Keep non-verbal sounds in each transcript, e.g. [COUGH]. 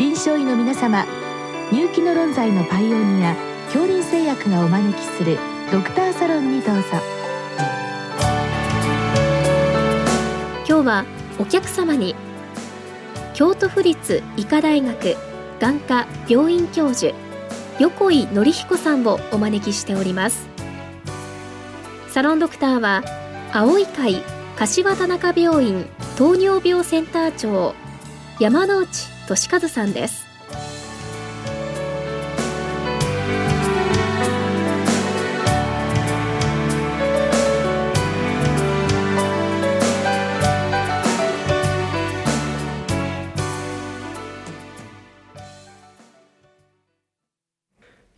臨床医の皆様入気の論剤のパイオニア恐林製薬がお招きするドクターサロンにどうぞ。今日はお客様に京都府立医科大学眼科病院教授横井紀彦さんをお招きしております。サロンドクターは青い会柏田中病院糖尿病センター長山内俊和さんです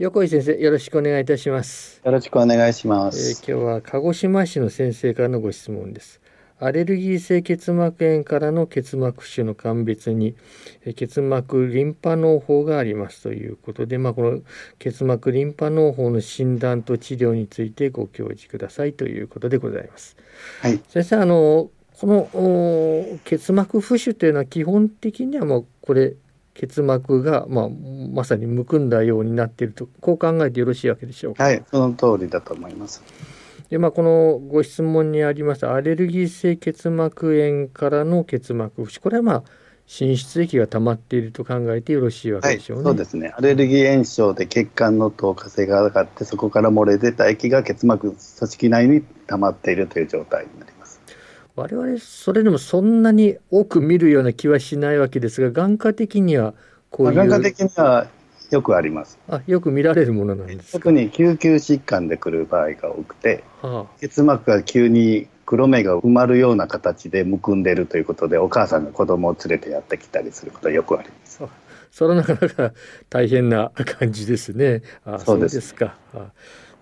横井先生、よろしくお願いいたします。よろしくお願いします。えー、今日は鹿児島市の先生からのご質問です。アレルギー性結膜炎からの結膜腫の鑑別に結膜リンパ脳胞がありますということで、まあ、この結膜リンパ脳胞の診断と治療についてご教示くださいということでございます。はい、先生あのこの結膜浮腫というのは基本的にはもうこれ結膜が、まあ、まさにむくんだようになっているとこう考えてよろしいわけでしょうか？はいその通りだと思います。でまあ、このご質問にありましたアレルギー性結膜炎からの結膜浮腫これはまあ滲出液が溜まっていると考えてよろしいわけでしょうね、はい、そうですねアレルギー炎症で血管の透過性が上がってそこから漏れ出た液が結膜組織内に溜まっているという状態になります。我々それでもそんなに多く見るような気はしないわけですが眼科的にはこういう眼科的にはよくあります。あよく見られるものなんです特に救急疾患で来る場合が多くて、はあ、結膜が急に黒目が埋まるような形でむくんでるということでお母さんが子供を連れてやってきたりすることはよくあります。それはなかなか大変な感じですね。あそうです。か、あ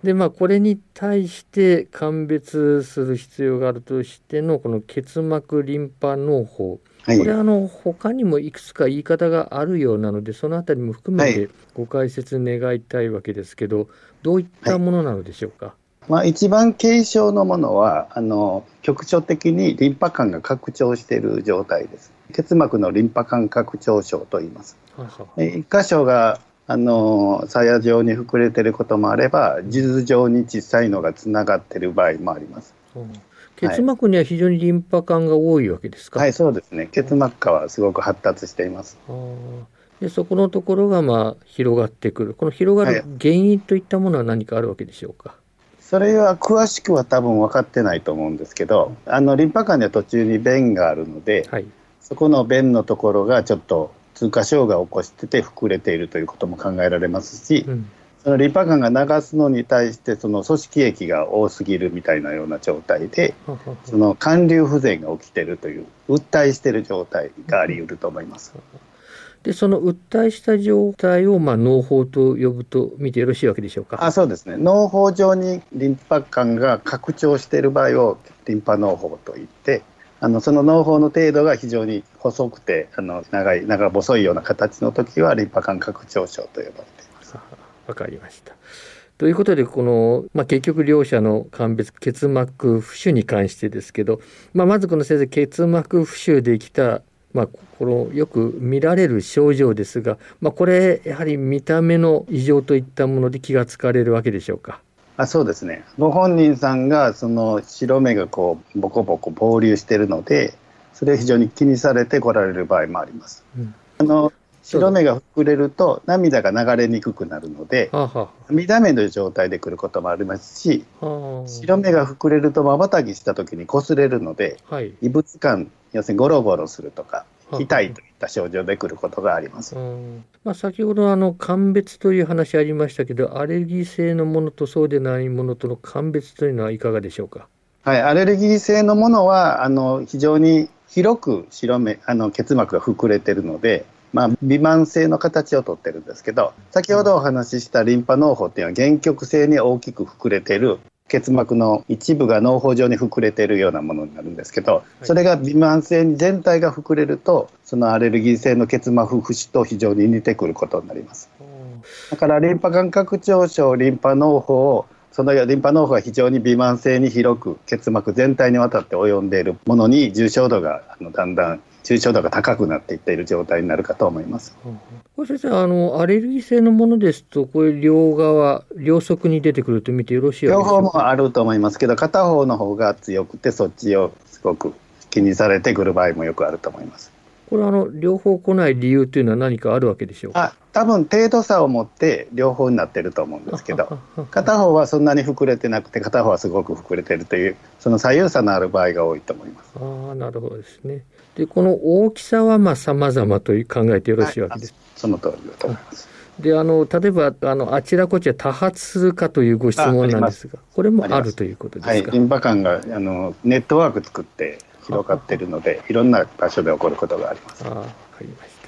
でまあこれに対して鑑別する必要があるとしてのこの結膜リンパ脳胞はい、これあの他にもいくつか言い方があるようなのでそのあたりも含めてご解説願いたいわけですけど、どういったものなのでしょうか、はい、まあ、一番軽症のものはあの局所的にリンパ管が拡張している状態です。結膜のリンパ管拡張症と言います、一箇所があの鞘状に膨れてることもあれば地図上に小さいのがつながってる場合もあります。結膜には非常にリンパ管が多いわけですか？はい、そうですね。結膜下はすごく発達しています。でそこのところがまあ広がってくる。この広がる原因といったものは何かあるわけでしょうか？はい、それは詳しくは多分分かってないと思うんですけど、あのリンパ管には途中に弁があるので、はい、そこの弁のところがちょっと通過障害を起こしてて膨れているということも考えられますし、うん、そのリンパ管が流すのに対してその組織液が多すぎるみたいなような状態でその寒流不全が起きているという訴えしている状態があり得ると思います。でその訴えした状態をまあ脳胞と呼ぶと見てよろしいわけでしょうか？あそうですね。脳胞上にリンパ管が拡張している場合をリンパ脳胞といってあのその脳胞の程度が非常に細くてあの長い長細いような形の時はリンパ管拡張症と呼ばれています。わかりました。ということでこの、まあ、結局両者の鑑別結膜浮腫に関してですけど、まあ、まずこの先生結膜浮腫できた、まあ、このよく見られる症状ですが、まあ、これやはり見た目の異常といったもので気がつかれるわけでしょうか？あそうですねご本人さんがその白目がこうボコボコ膨流しているのでそれを非常に気にされて来られる場合もあります。うん、あの白目が膨れると涙が流れにくくなるので、涙目の状態で来ることもありますし、白目が膨れるとまばたきした時に擦れるので、はい、異物感要するにゴロゴロするとか痛いといった症状で来ることがあります。まあ、先ほどあの鑑別という話ありましたけどアレルギー性のものとそうでないものとの鑑別というのはいかがでしょうか？はい、アレルギー性のものはあの非常に広く白目あの結膜が膨れてるので、まあ、微慢性の形をとってるんですけど先ほどお話ししたリンパ脳胞っていうのは原曲性に大きく膨れてる結膜の一部が脳胞状に膨れているようなものになるんですけど、それが微慢性に全体が膨れるとそのアレルギー性の結膜浮腫と非常に似てくることになります。だからリンパ管拡張症リンパ脳胞をそのリンパ脳胞が非常に微慢性に広く結膜全体にわたって及んでいるものに重症度があのだんだん抽象度が高くなっていっている状態になるかと思います。これ先生あのアレルギー性のものですとこれ両側両側に出てくると見てよろしい両方もあると思いますけど片方の方が強くてそっちをすごく気にされてくる場合もよくあると思います。これあの両方来ない理由というのは何かあるわけでしょうか？多分程度差を持って両方になってると思うんですけど片方はそんなに膨れてなくて片方はすごく膨れてるというその左右差のある場合が多いと思います。ああなるほどですね。でこの大きさはまあ様々と考えてよろしいわけです。はい、その通りだと思います。であの例えばあのあちらこちら多発するかというご質問なんですがこれもあるということですか？はい、リンパ管があのネットワーク作って広がっているのでいろんな場所で起こることがあります。あわかりました。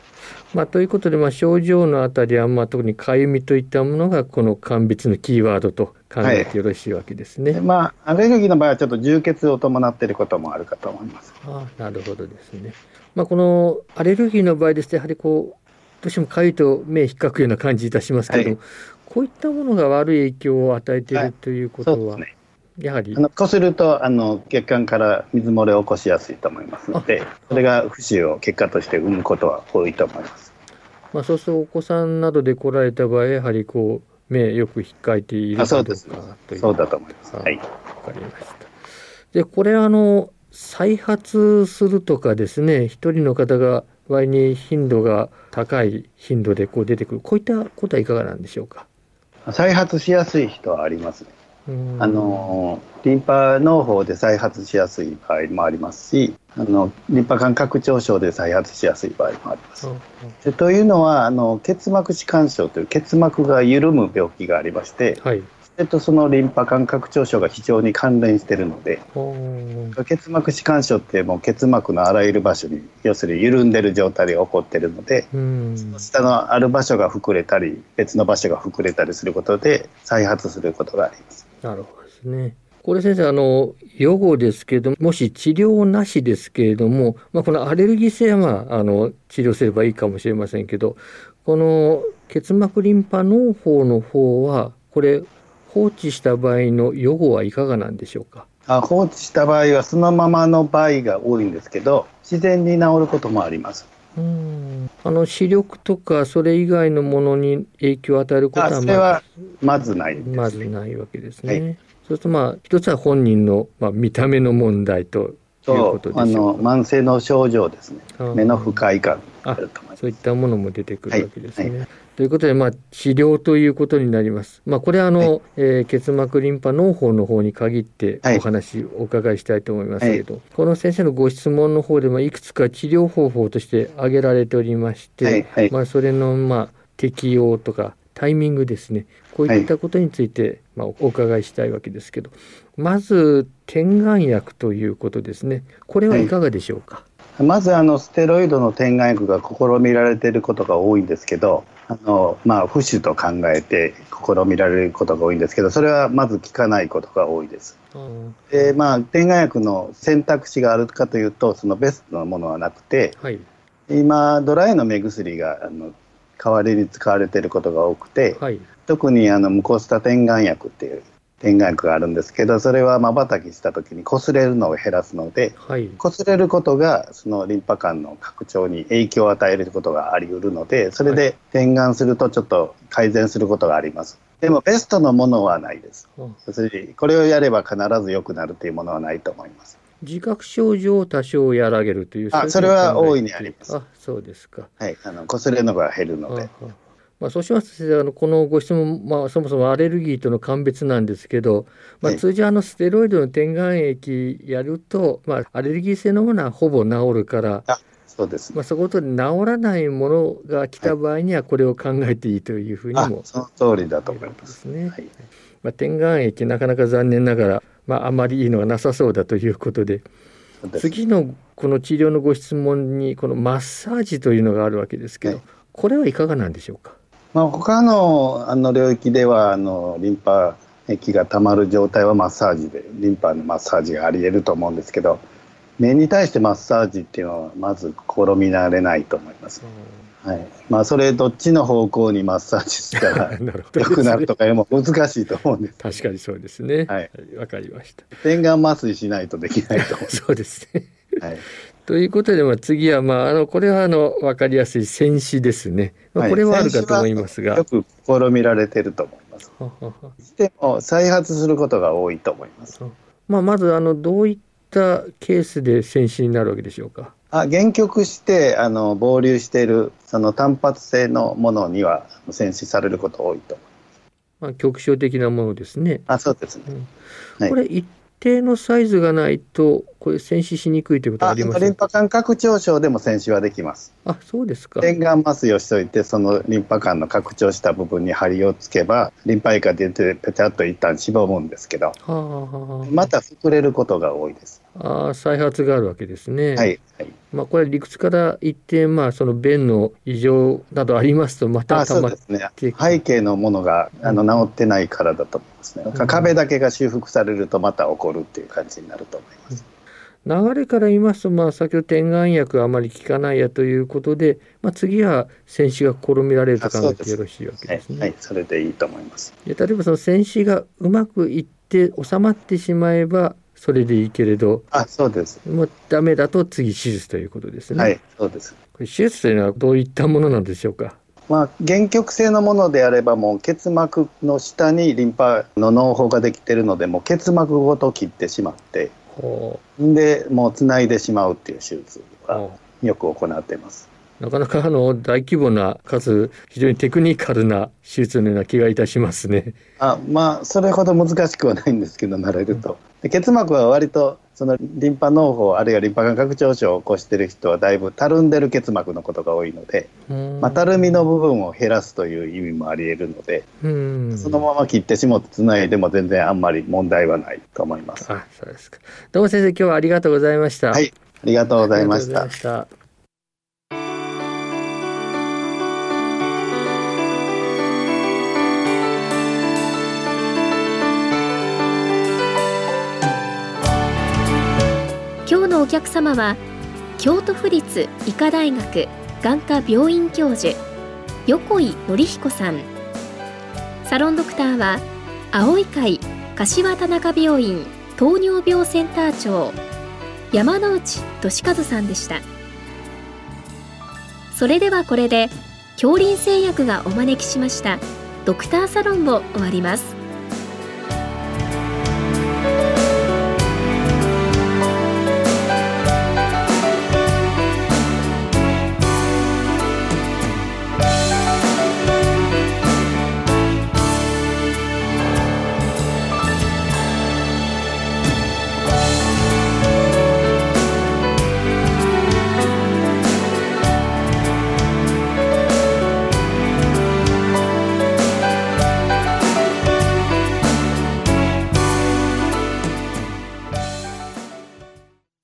まあ、ということで、まあ、症状のあたりは、まあ、特にかゆみといったものがこの鑑別のキーワードと考えてよろしいわけですね。はい、まあ、アレルギーの場合はちょっと充血を伴っていることもあるかと思います。あなるほどですね。まあ、このアレルギーの場合ですとやはりこうどうしてもかゆいと目引っかくような感じいたしますけど、はい、こういったものが悪い影響を与えているということは、ね、やはりあのこするとあの血管から水漏れを起こしやすいと思いますのでそれが浮腫を結果として生むことは多いと思います。まあ、そうするとお子さんなどで来られた場合やはりこう目よく引っかいているかどうかというそうだと思います。はい、わかりました。でこれあの再発するとかですね一人の方が割に頻度が高い頻度でこう出てくるこういったことはいかがなんでしょうか？再発しやすい人はありますね。あのリンパ農法で再発しやすい場合もありますしあのリンパ管拡張症で再発しやすい場合もあります。でというのはあの結膜弛緩症という結膜が緩む病気がありまして、はい、それとそのリンパ管拡張症が非常に関連しているので結膜弛緩症ってもう結膜のあらゆる場所に要するに緩んでる状態で起こっているのでその下のある場所が膨れたり別の場所が膨れたりすることで再発することがあります。なるほどですね。これ先生、あの、予後ですけれども、もし治療なしですけれども、まあ、このアレルギー性は、あ、あの、治療すればいいかもしれませんけど、この結膜リンパ嚢胞の方は、これ、放置した場合の予後はいかがなんでしょうか？あ放置した場合はそのままの場合が多いんですけど自然に治ることもありますうん。あの視力とかそれ以外のものに影響を与えることはまはまずない、ね、まずないわけですね。はい、そうするとまあ一つは本人の、まあ、見た目の問題ということあの慢性の症状ですね。目の不快感そういったものも出てくるわけですね。はい。はいということで、まあ、治療ということになります。まあ、これはあの、はい、えー、結膜リンパ脳胞の方に限ってお話お伺いしたいと思いますけど、はい、この先生のご質問の方でもいくつか治療方法として挙げられておりまして、はい、まあ、それのまあ適用とかタイミングですね。こういったことについて、まあ、お伺いしたいわけですけどまず点眼薬ということですね。これはいかがでしょうか、まずあのステロイドの点眼薬が試みられていることが多いんですけどあのまあ、浮腫と考えて試みられることが多いんですけどそれはまず効かないことが多いです。でまあ点眼薬の選択肢があるかというとそのベストなものはなくて、はい、今ドライの目薬があの代わりに使われていることが多くて、はい、特にあのムコスタ点眼薬っていう点眼薬があるんですけどそれはまばたきした時に擦れるのを減らすので、はい、擦れることがそのリンパ管の拡張に影響を与えることがあり得るのでそれで点眼するとちょっと改善することがあります。でもベストのものはないです。要するにこれをやれば必ず良くなるというものはないと思います。自覚症状を多少和らげるというあそれは大いにあります。あそうですか。はい、あの擦れるのが減るので。まあ、そうしますとあのこのご質問、まあ、そもそもアレルギーとの鑑別なんですけど、まあ、通常あのステロイドの点眼液やると、まあ、アレルギー性のものはほぼ治るからそうです、まあ、そこと治らないものが来た場合にはこれを考えていいというふうにも、その通りだと思います。ね。はい。まあ、点眼液なかなか残念ながら、まあ、あまりいいのがなさそうだということで。次のこの治療のご質問にこのマッサージというのがあるわけですけど、はい、これはいかがなんでしょうか？まあ、他のあの領域ではあのリンパ液がたまる状態はマッサージでリンパのマッサージがあり得ると思うんですけど目に対してマッサージっていうのはまず試みられないと思います。はいまあ、それどっちの方向にマッサージしたら [LAUGHS] 良くなるとかいうも難しいと思うんです。確かにそうですね。はい、わかりました。点眼麻酔しないとできないと思う。[LAUGHS] そうですね。はい。ということで、まあ、次は、まあ、あのこれはあの分かりやすい戦死ですね、まあ、これはあるかと思いますが。よく試みられてると思います。しても再発することが多いと思います。まあ、まずあのどういったケースで戦死になるわけでしょうか？あ限局してあの膨流しているその単発性のものには戦死されること多いと思います。まあ、局所的なものですね。あそうですね、うんはい、これ一定のサイズがないと、これ、戦死しにくいということありますリンパ管拡張症でも戦死はできます。あそうですか。点眼麻酔をしておいて、そのリンパ管の拡張した部分に針をつけば、リンパ液が出て、ぺちゃっと一旦しぼむんですけど、はあはあ、また膨れることが多いです。あ再発があるわけですね。はい、はいまあ、これ理屈から一定、まあ、その便の異常などありますと、またたまってね、背景のものがあの治ってないからだと思いますね、うん、壁だけが修復されると、また起こるっていう感じになると思います。流れから言いますと、まあ、先ほど点眼薬あまり効かないやということで、まあ、次は戦死が試みられると考えてよろしいわけですね。はい、はい、それでいいと思います。で例えばその戦死がうまくいって収まってしまえばそれでいいけれど、あ、そうです。もうダメだと次手術ということですね。はい、そうです。これ手術というのはどういったものなんでしょうか？まあ、原曲性のものであればもう結膜の下にリンパの嚢胞ができているのでもう結膜ごと切ってしまってでもうつないでしまうっていう手術はよく行っています。なかなかあの大規模なかつ非常にテクニカルな手術のような気がいたしますね。あまあそれほど難しくはないんですけど慣れると。で結膜は割とそのリンパ脳胞あるいはリンパ管拡張症を起こしている人はだいぶたるんでる結膜のことが多いので、まあ、たるみの部分を減らすという意味もありえるのでそのまま切ってしもつないでも全然あんまり問題はないと思います。あそうですかどうも先生今日はありがとうございました。はいありがとうございました。お客様は京都府立医科大学眼科病院教授横井紀彦さん。サロンドクターは青い会柏田中病院糖尿病センター長山内俊和さんでした。それではこれで恐林製薬がお招きしましたドクターサロンを終わります。